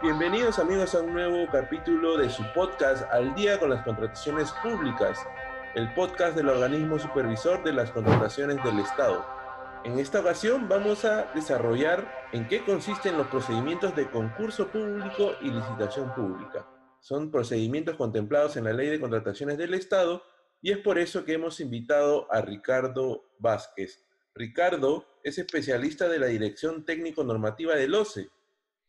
Bienvenidos amigos a un nuevo capítulo de su podcast Al día con las contrataciones públicas, el podcast del organismo supervisor de las contrataciones del Estado. En esta ocasión vamos a desarrollar en qué consisten los procedimientos de concurso público y licitación pública. Son procedimientos contemplados en la Ley de Contrataciones del Estado y es por eso que hemos invitado a Ricardo Vázquez. Ricardo es especialista de la Dirección Técnico Normativa del OCE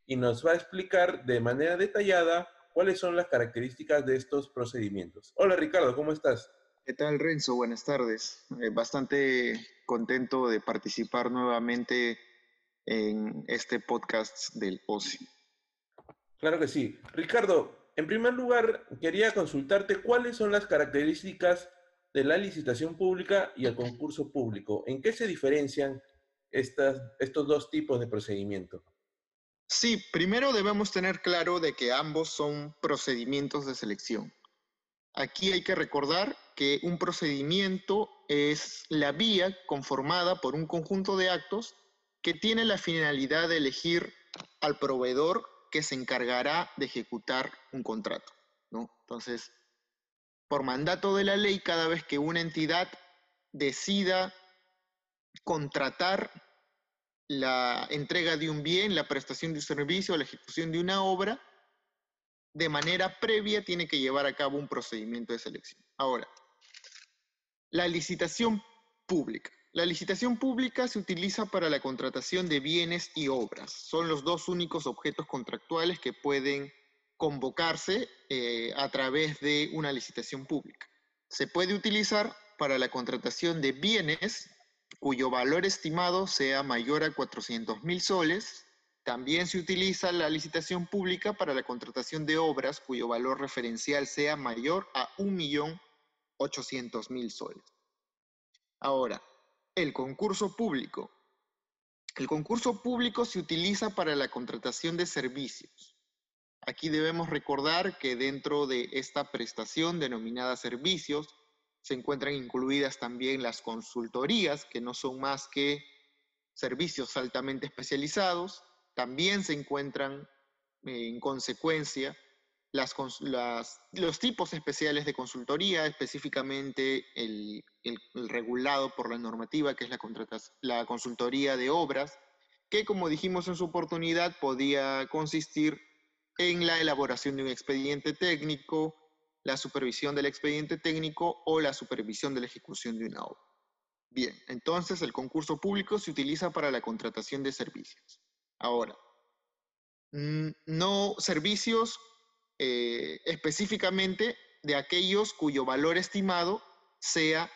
y nos va a explicar de manera detallada cuáles son las características de estos procedimientos. Hola Ricardo, ¿cómo estás? ¿Qué tal Renzo? Buenas tardes. Eh, bastante contento de participar nuevamente en este podcast del OCE. Claro que sí. Ricardo, en primer lugar, quería consultarte cuáles son las características de la licitación pública y el concurso público. ¿En qué se diferencian estas, estos dos tipos de procedimiento? Sí, primero debemos tener claro de que ambos son procedimientos de selección. Aquí hay que recordar que un procedimiento es la vía conformada por un conjunto de actos que tiene la finalidad de elegir al proveedor que se encargará de ejecutar un contrato. Entonces, por mandato de la ley, cada vez que una entidad decida contratar la entrega de un bien, la prestación de un servicio, la ejecución de una obra, de manera previa tiene que llevar a cabo un procedimiento de selección. Ahora, la licitación pública. La licitación pública se utiliza para la contratación de bienes y obras. Son los dos únicos objetos contractuales que pueden convocarse eh, a través de una licitación pública. Se puede utilizar para la contratación de bienes cuyo valor estimado sea mayor a 400 mil soles. También se utiliza la licitación pública para la contratación de obras cuyo valor referencial sea mayor a 1.800.000 soles. Ahora, el concurso público. El concurso público se utiliza para la contratación de servicios. Aquí debemos recordar que dentro de esta prestación denominada servicios se encuentran incluidas también las consultorías, que no son más que servicios altamente especializados. También se encuentran en consecuencia los tipos especiales de consultoría, específicamente el, regulado por la normativa, que es la, la consultoría de obras, que como dijimos en su oportunidad podía consistir en la elaboración de un expediente técnico, la supervisión del expediente técnico o la supervisión de la ejecución de una obra. Bien, entonces el concurso público se utiliza para la contratación de servicios. Ahora, mm, no servicios eh, específicamente de aquellos cuyo valor estimado sea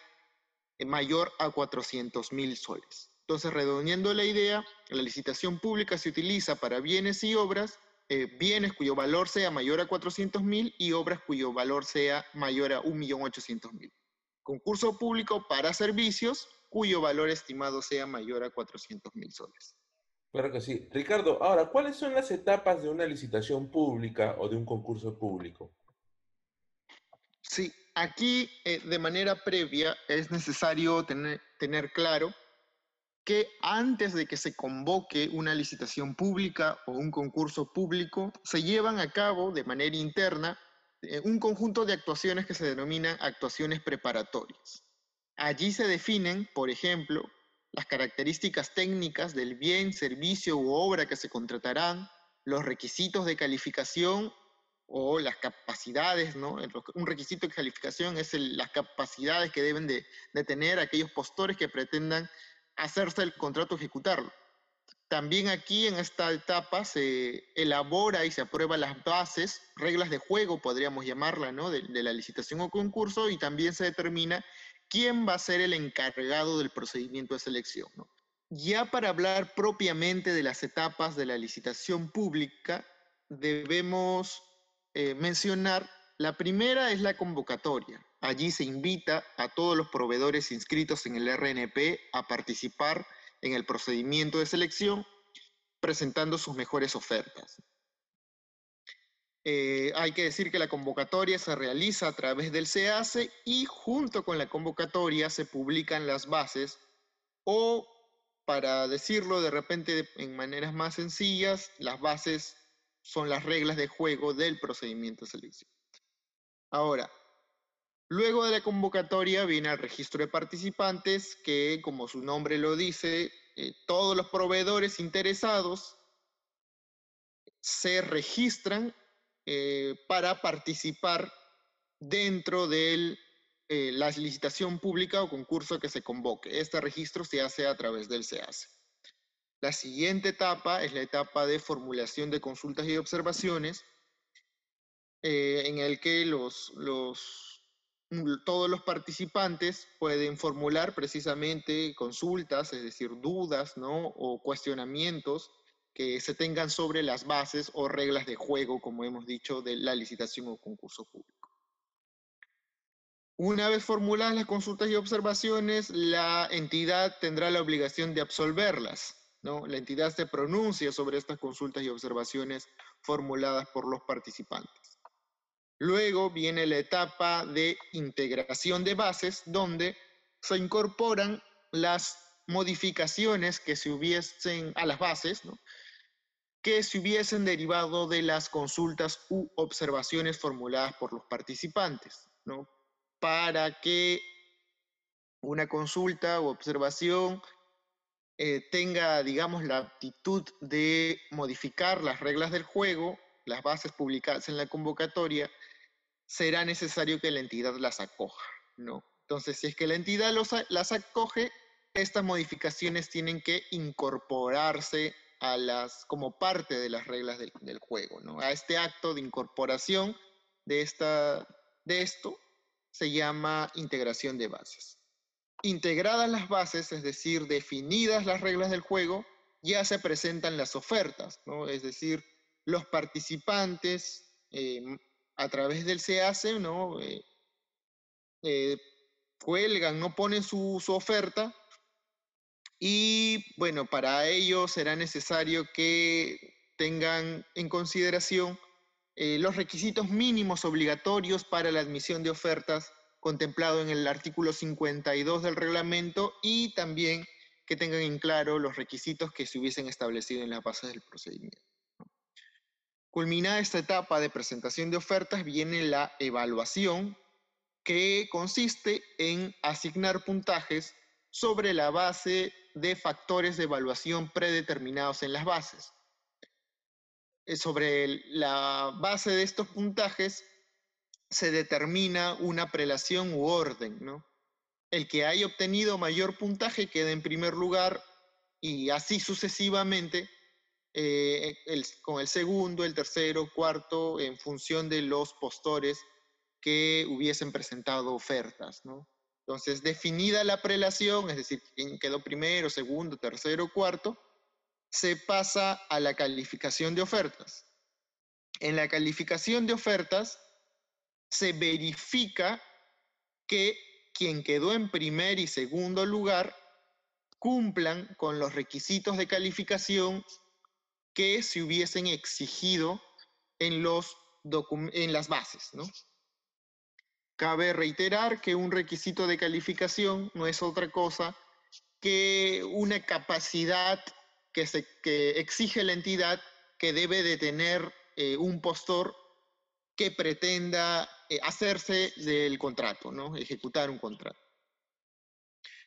mayor a 400 mil soles. Entonces, redondeando la idea, la licitación pública se utiliza para bienes y obras, eh, bienes cuyo valor sea mayor a 400 mil y obras cuyo valor sea mayor a 1.800.000. Concurso público para servicios cuyo valor estimado sea mayor a 400 mil soles. Claro que sí. Ricardo, ahora, ¿cuáles son las etapas de una licitación pública o de un concurso público? Sí, aquí eh, de manera previa es necesario tener, tener claro que antes de que se convoque una licitación pública o un concurso público, se llevan a cabo de manera interna eh, un conjunto de actuaciones que se denominan actuaciones preparatorias. Allí se definen, por ejemplo, las características técnicas del bien, servicio u obra que se contratarán, los requisitos de calificación o las capacidades, ¿no? Un requisito de calificación es las capacidades que deben de, tener aquellos postores que pretendan hacerse el contrato, ejecutarlo. También aquí en esta etapa se elabora y se aprueba las bases, reglas de juego podríamos llamarla, ¿no? de, la licitación o concurso y también se determina quién va a ser el encargado del procedimiento de selección. Ya para hablar propiamente de las etapas de la licitación pública, debemos eh, mencionar, la primera es la convocatoria. Allí se invita a todos los proveedores inscritos en el RNP a participar en el procedimiento de selección presentando sus mejores ofertas. Eh, hay que decir que la convocatoria se realiza a través del SEACE y junto con la convocatoria se publican las bases o, para decirlo de repente en maneras más sencillas, las bases son las reglas de juego del procedimiento de selección. Ahora, luego de la convocatoria viene el registro de participantes, que como su nombre lo dice, eh, todos los proveedores interesados se registran eh, para participar dentro de eh, la licitación pública o concurso que se convoque. Este registro se hace a través del SEACE. La siguiente etapa es la etapa de formulación de consultas y observaciones, en el que los, todos los participantes pueden formular precisamente consultas, es decir, dudas ¿no? o cuestionamientos que se tengan sobre las bases o reglas de juego, como hemos dicho, de la licitación o concurso público. Una vez formuladas las consultas y observaciones, la entidad tendrá la obligación de absolverlas. ¿no? La entidad se pronuncia sobre estas consultas y observaciones formuladas por los participantes. Luego viene la etapa de integración de bases, donde se incorporan las modificaciones que se hubiesen a las bases, que se hubiesen derivado de las consultas u observaciones formuladas por los participantes. Para que una consulta u observación eh, tenga, digamos, la aptitud de modificar las reglas del juego, las bases publicadas en la convocatoria, será necesario que la entidad las acoja, ¿no? Entonces, si es que la entidad las acoge, estas modificaciones tienen que incorporarse a las, como parte de las reglas del, juego. ¿no? A este acto de incorporación de, esta, de esto se llama integración de bases. Integradas las bases, es decir, definidas las reglas del juego, ya se presentan las ofertas, ¿no? es decir, los participantes em, a través del SEACE ¿no? Eh, eh, cuelgan, no ponen su, oferta y bueno, para ello será necesario que tengan en consideración eh, los requisitos mínimos obligatorios para la admisión de ofertas contemplado en el artículo 52 del reglamento y también que tengan en claro los requisitos que se hubiesen establecido en la base del procedimiento. Culminada esta etapa de presentación de ofertas viene la evaluación que consiste en asignar puntajes sobre la base de factores de evaluación predeterminados en las bases. Eh, sobre la base de estos puntajes se determina una prelación u orden, ¿no? El que haya obtenido mayor puntaje queda en primer lugar y así sucesivamente eh, con el segundo, el tercero, cuarto, en función de los postores que hubiesen presentado ofertas, ¿no? Entonces, definida la prelación, es decir, quién quedó primero, segundo, tercero, cuarto, se pasa a la calificación de ofertas. En la calificación de ofertas se verifica que quien quedó en primer y segundo lugar cumplan con los requisitos de calificación que se hubiesen exigido en, los en las bases, ¿no? Cabe reiterar que un requisito de calificación no es otra cosa que una capacidad que, se, exige la entidad que debe de tener eh, un postor que pretenda eh, hacerse del contrato, ¿no? ejecutar un contrato.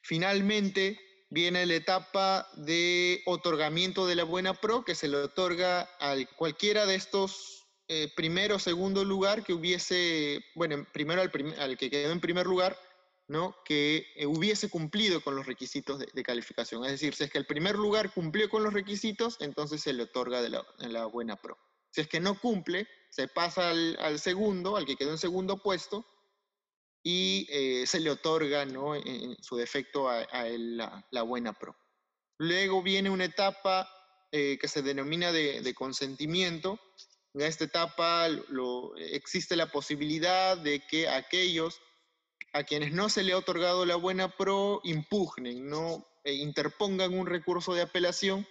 Finalmente, viene la etapa de otorgamiento de la buena pro, que se le otorga a cualquiera de estos eh, primero o segundo lugar que hubiese, bueno, primero al, que quedó en primer lugar, ¿no? que eh, hubiese cumplido con los requisitos de, calificación. Es decir, si es que el primer lugar cumplió con los requisitos, entonces se le otorga de la, buena pro. Si es que no cumple, se pasa al, segundo, al que quedó en segundo puesto, y eh, se le otorga ¿no? en su defecto a, la, buena pro. Luego viene una etapa que se denomina de, de consentimiento, en esta etapa existe la posibilidad de que aquellos a quienes no se le ha otorgado la buena pro impugnen, no e interpongan un recurso de apelación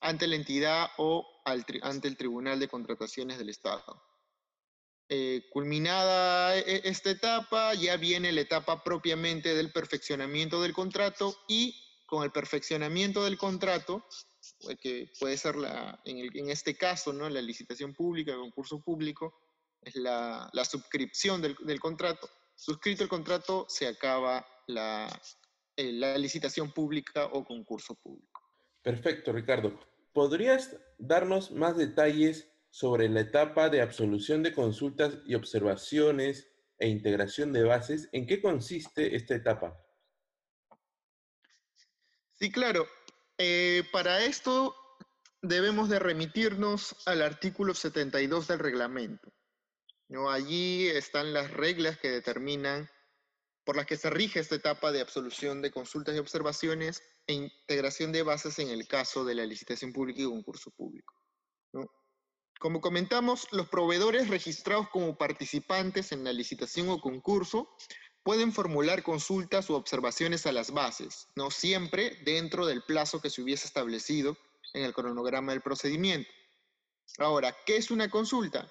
ante la entidad o ante el Tribunal de Contrataciones del Estado. Eh, culminada e, esta etapa, ya viene la etapa propiamente del perfeccionamiento del contrato y con el perfeccionamiento del contrato eh, que puede ser la, en, este caso, ¿no? la licitación pública, el concurso público, es la, la suscripción del, del, contrato. Suscrito el contrato, se acaba la, eh, la licitación pública o concurso público. Perfecto, Ricardo. ¿Podrías darnos más detalles sobre la etapa de absolución de consultas y observaciones e integración de bases? ¿En qué consiste esta etapa? Sí, claro. Eh, para esto debemos de remitirnos al artículo 72 del reglamento. ¿no? Allí están las reglas que determinan por las que se rige esta etapa de absolución de consultas y observaciones e integración de bases en el caso de la licitación pública y concurso público. Como comentamos, los proveedores registrados como participantes en la licitación o concurso pueden formular consultas u observaciones a las bases, no siempre dentro del plazo que se hubiese establecido en el cronograma del procedimiento. Ahora, ¿qué es una consulta?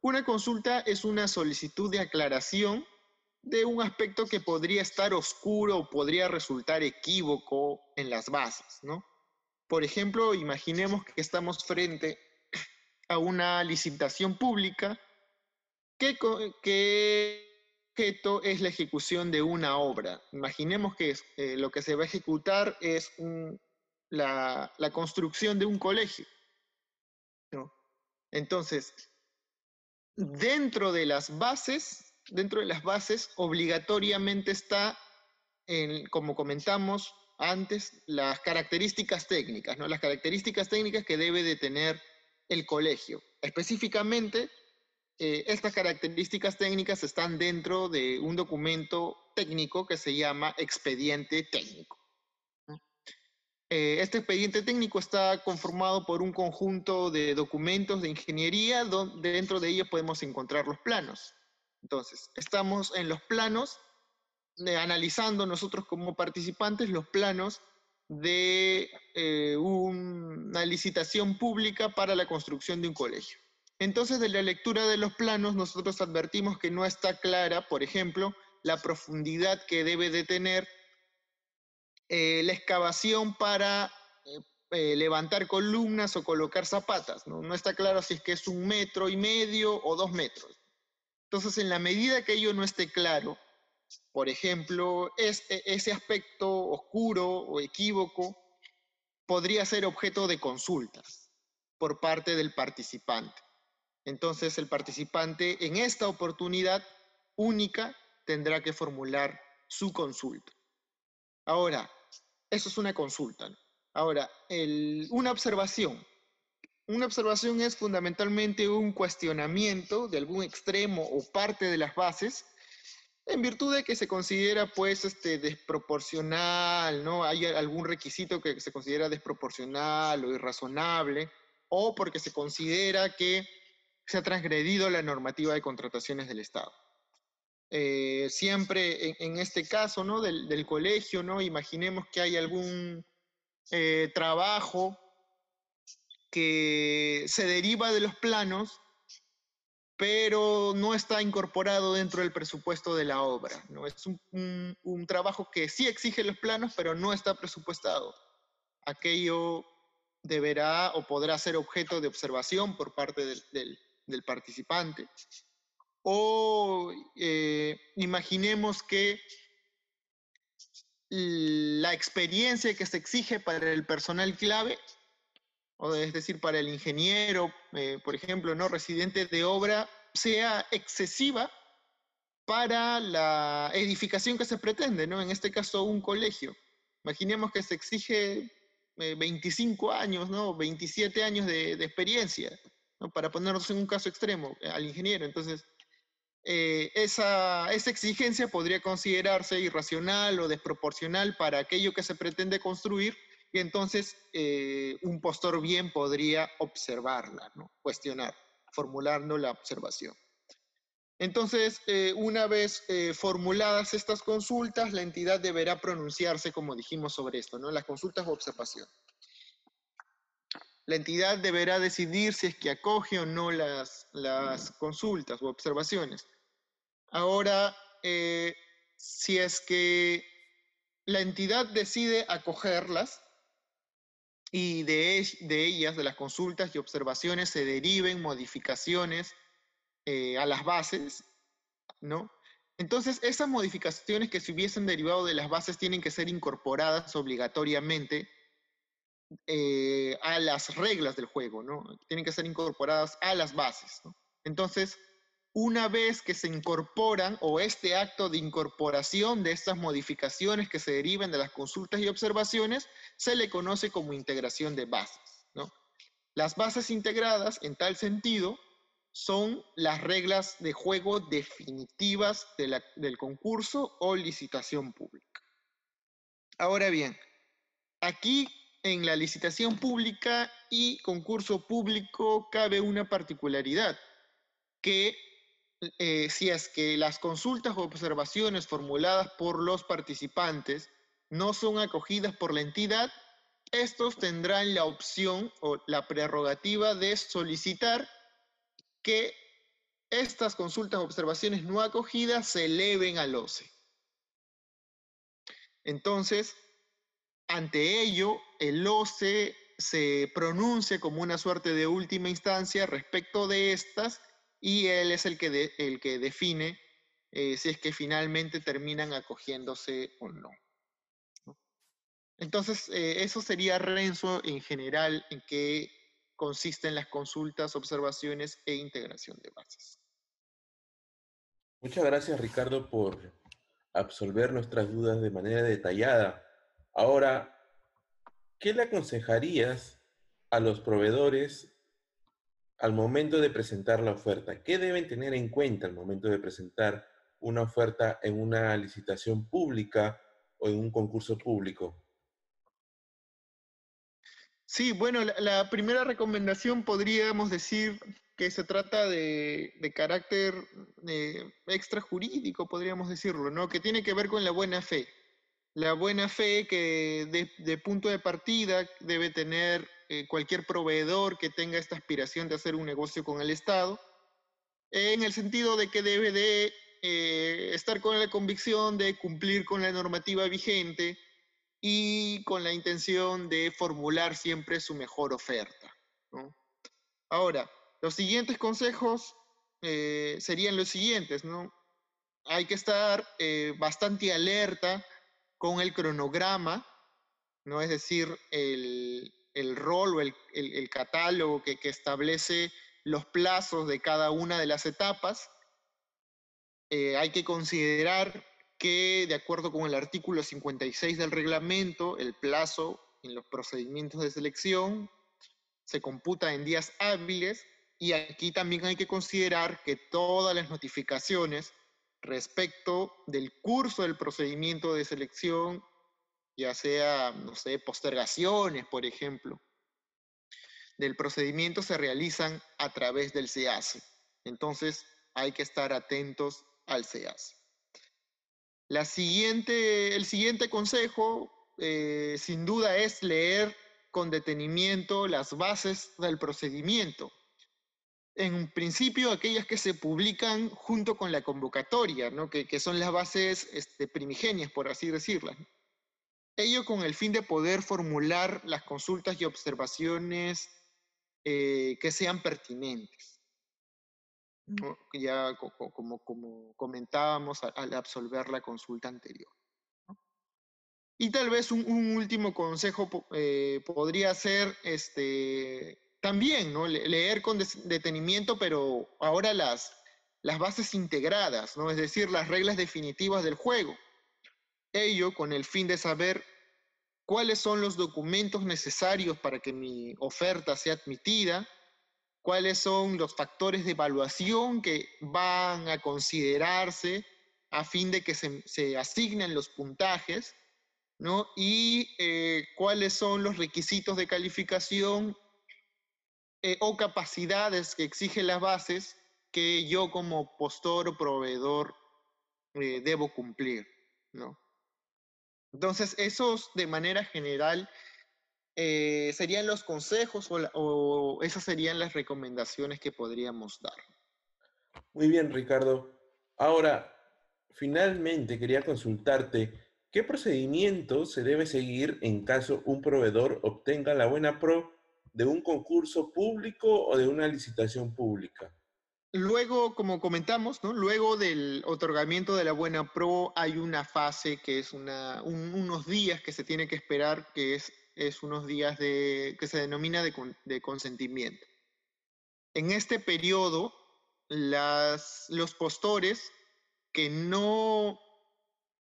Una consulta es una solicitud de aclaración de un aspecto que podría estar oscuro o podría resultar equívoco en las bases, ¿no? Por ejemplo, imaginemos que estamos frente a una licitación pública que, objeto es la ejecución de una obra. Imaginemos que eh, lo que se va a ejecutar es la, construcción de un colegio. Entonces, dentro de las bases, dentro de las bases, obligatoriamente está, como comentamos antes, las características técnicas, ¿no? Las características técnicas que debe de tener el colegio. Específicamente, eh, estas características técnicas están dentro de un documento técnico que se llama expediente técnico. Eh, este expediente técnico está conformado por un conjunto de documentos de ingeniería, donde dentro de ellos podemos encontrar los planos. Entonces, estamos en los planos, eh, analizando nosotros como participantes los planos de una licitación pública para la construcción de un colegio. Entonces, de la lectura de los planos, nosotros advertimos que no está clara, por ejemplo, la profundidad que debe de tener eh, la excavación para eh, eh, levantar columnas o colocar zapatas. ¿no? no está claro si es que es un metro y medio o dos metros. Entonces, en la medida que ello no esté claro, por ejemplo, e, ese aspecto oscuro o equívoco podría ser objeto de consultas por parte del participante. Entonces el participante en esta oportunidad única tendrá que formular su consulta. Ahora, eso es una consulta. Ahora, una observación. Una observación es fundamentalmente un cuestionamiento de algún extremo o parte de las bases en virtud de que se considera pues este desproporcional, ¿no? Hay algún requisito que se considera desproporcional o irrazonable o porque se considera que se ha transgredido la normativa de contrataciones del Estado. Eh, siempre en, este caso ¿no? del, colegio, ¿no? imaginemos que hay algún eh, trabajo que se deriva de los planos, pero no está incorporado dentro del presupuesto de la obra. ¿no? Es un, un trabajo que sí exige los planos, pero no está presupuestado. Aquello deberá o podrá ser objeto de observación por parte del, del, participante. O eh, imaginemos que la experiencia que se exige para el personal clave, o es decir, para el ingeniero, eh, por ejemplo, no residente de obra, sea excesiva para la edificación que se pretende, ¿no? En este caso, un colegio. Imaginemos que se exige 25 eh, años, ¿no? 27 años de experiencia para ponernos en un caso extremo eh, al ingeniero. Entonces, eh, esa, esa, exigencia podría considerarse irracional o desproporcional para aquello que se pretende construir entonces eh, un postor bien podría observarla, ¿no? cuestionar, formulando la observación. Entonces, una vez formuladas estas consultas, la entidad deberá pronunciarse, como dijimos sobre esto, ¿no? las consultas o observación. La entidad deberá decidir si es que acoge o no las, consultas o observaciones. Ahora, eh, si es que la entidad decide acogerlas, y de, ellas, de las consultas y observaciones, se deriven modificaciones eh, a las bases, ¿no? Entonces, esas modificaciones que se hubiesen derivado de las bases tienen que ser incorporadas obligatoriamente eh, a las reglas del juego, ¿no? Tienen que ser incorporadas a las bases. Entonces, una vez que se incorporan o este acto de incorporación de estas modificaciones que se deriven de las consultas y observaciones, se le conoce como integración de bases. ¿no? Las bases integradas, en tal sentido, son las reglas de juego definitivas del concurso o licitación pública. Ahora bien, aquí en la licitación pública y concurso público cabe una particularidad, que eh, si es que las consultas o observaciones formuladas por los participantes no son acogidas por la entidad, estos tendrán la opción o la prerrogativa de solicitar que estas consultas o observaciones no acogidas se eleven al OCE. Entonces, ante ello, el OCE se pronuncia como una suerte de última instancia respecto de estas y él es el que, el que define eh, si es que finalmente terminan acogiéndose o no. Entonces, eh, eso sería Renzo en general en qué consisten las consultas, observaciones e integración de bases. Muchas gracias, Ricardo, por absolver nuestras dudas de manera detallada. Ahora, ¿qué le aconsejarías a los proveedores al momento de presentar la oferta? ¿Qué deben tener en cuenta al momento de presentar una oferta en una licitación pública o en un concurso público? Sí, bueno, la, primera recomendación podríamos decir que se trata de, carácter eh, extrajurídico, podríamos decirlo, ¿no? Que tiene que ver con la buena fe. La buena fe que de, de punto de partida debe tener eh, cualquier proveedor que tenga esta aspiración de hacer un negocio con el Estado, en el sentido de que debe de eh, estar con la convicción de cumplir con la normativa vigente y con la intención de formular siempre su mejor oferta. Ahora, los siguientes consejos eh, serían los siguientes, ¿no? Hay que estar bastante alerta con el cronograma, ¿no? Es decir, el, el rol o el, catálogo que, establece los plazos de cada una de las etapas. Eh, hay que considerar que, de acuerdo con el artículo 56 del reglamento, el plazo en los procedimientos de selección se computa en días hábiles y aquí también hay que considerar que todas las notificaciones respecto del curso del procedimiento de selección ya sea, no sé, postergaciones, por ejemplo, del procedimiento se realizan a través del SEACE. Entonces, hay que estar atentos al SEACE. La siguiente, el siguiente consejo, eh, sin duda, es leer con detenimiento las bases del procedimiento. En principio, aquellas que se publican junto con la convocatoria, ¿no? que, que son las bases este, primigenias, por así decirlas. Ello con el fin de poder formular las consultas y observaciones eh, que sean pertinentes. Ya como, como comentábamos al absolver la consulta anterior. Y tal vez un, último consejo eh, podría ser este, también ¿no? leer con detenimiento, pero ahora las, las bases integradas, ¿no? es decir, las reglas definitivas del juego ello con el fin de saber cuáles son los documentos necesarios para que mi oferta sea admitida, cuáles son los factores de evaluación que van a considerarse a fin de que se, asignen los puntajes, ¿no? Y eh, cuáles son los requisitos de calificación eh, o capacidades que exigen las bases que yo como postor o proveedor eh, debo cumplir, ¿no? Entonces, esos de manera general eh, serían los consejos o, esas serían las recomendaciones que podríamos dar. Muy bien, Ricardo. Ahora, finalmente quería consultarte ¿Qué procedimiento se debe seguir en caso un proveedor obtenga la buena pro de un concurso público o de una licitación pública? Luego, como comentamos, luego del otorgamiento de la buena pro hay una fase que es unos días que se tiene que esperar, que es, unos días de, que se denomina de, consentimiento. En este periodo, los postores que no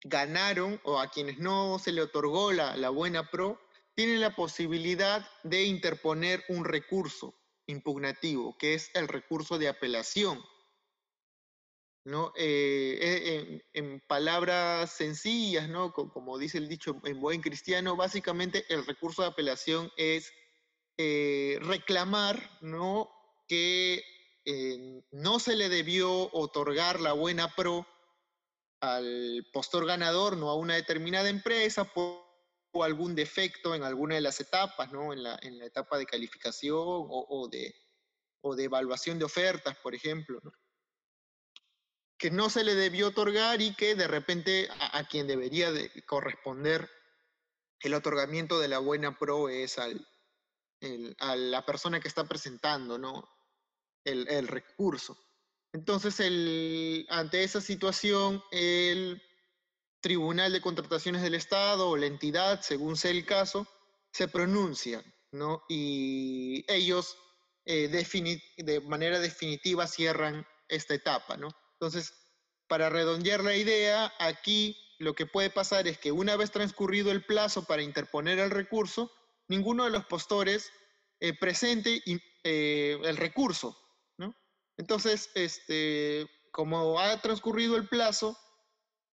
ganaron o a quienes no se le otorgó la, la buena pro, tienen la posibilidad de interponer un recurso impugnativo, que es el recurso de apelación. ¿no? Eh, eh, en, palabras sencillas, ¿no? como, dice el dicho en buen cristiano, básicamente el recurso de apelación es eh, reclamar ¿no? que no se le debió otorgar la buena pro al postor ganador, no a una determinada empresa, por o algún defecto en alguna de las etapas, ¿no? En la, en la etapa de calificación o, de, o de evaluación de ofertas, por ejemplo, ¿no? que no se le debió otorgar y que de repente a, quien debería de corresponder el otorgamiento de la buena pro es al, a la persona que está presentando ¿no? el, el recurso. Entonces, el, ante esa situación, el Tribunal de Contrataciones del Estado o la entidad, según sea el caso, se pronuncian, ¿no? Y ellos eh, de manera definitiva cierran esta etapa, ¿no? Entonces, para redondear la idea, aquí lo que puede pasar es que una vez transcurrido el plazo para interponer el recurso, ninguno de los postores eh, presente eh, el recurso, ¿no? Entonces, este, como ha transcurrido el plazo,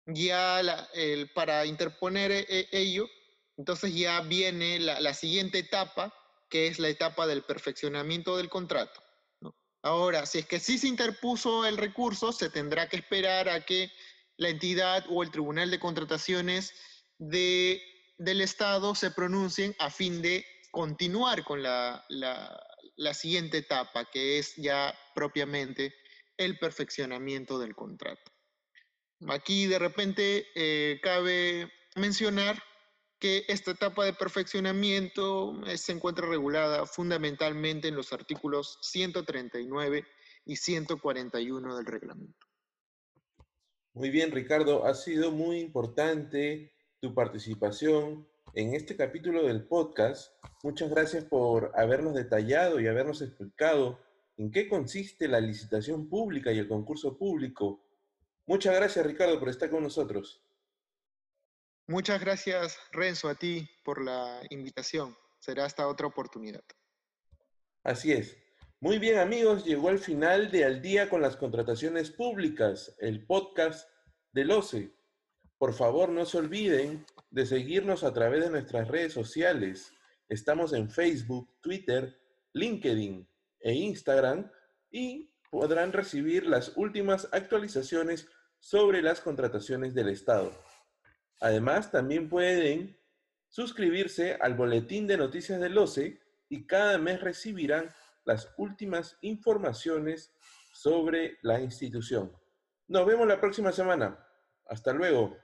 ya el, para interponer e, e, ello, entonces ya viene la, siguiente etapa, que es la etapa del perfeccionamiento del contrato. Ahora, si es que sí se interpuso el recurso, se tendrá que esperar a que la entidad o el Tribunal de Contrataciones de, del Estado se pronuncien a fin de continuar con la, la siguiente etapa, que es ya propiamente el perfeccionamiento del contrato. Aquí de repente eh, cabe mencionar que esta etapa de perfeccionamiento eh, se encuentra regulada fundamentalmente en los artículos 139 y 141 del reglamento. Muy bien, Ricardo, ha sido muy importante tu participación en este capítulo del podcast. Muchas gracias por habernos detallado y habernos explicado en qué consiste la licitación pública y el concurso público Muchas gracias, Ricardo, por estar con nosotros. Muchas gracias, Renzo, a ti por la invitación. Será hasta otra oportunidad. Así es. Muy bien, amigos, llegó el final de Al día con las contrataciones públicas, el podcast del OCE. Por favor, no se olviden de seguirnos a través de nuestras redes sociales. Estamos en Facebook, Twitter, LinkedIn e Instagram y podrán recibir las últimas actualizaciones sobre las contrataciones del Estado. Además, también pueden suscribirse al boletín de noticias del OCE y cada mes recibirán las últimas informaciones sobre la institución. Nos vemos la próxima semana. Hasta luego.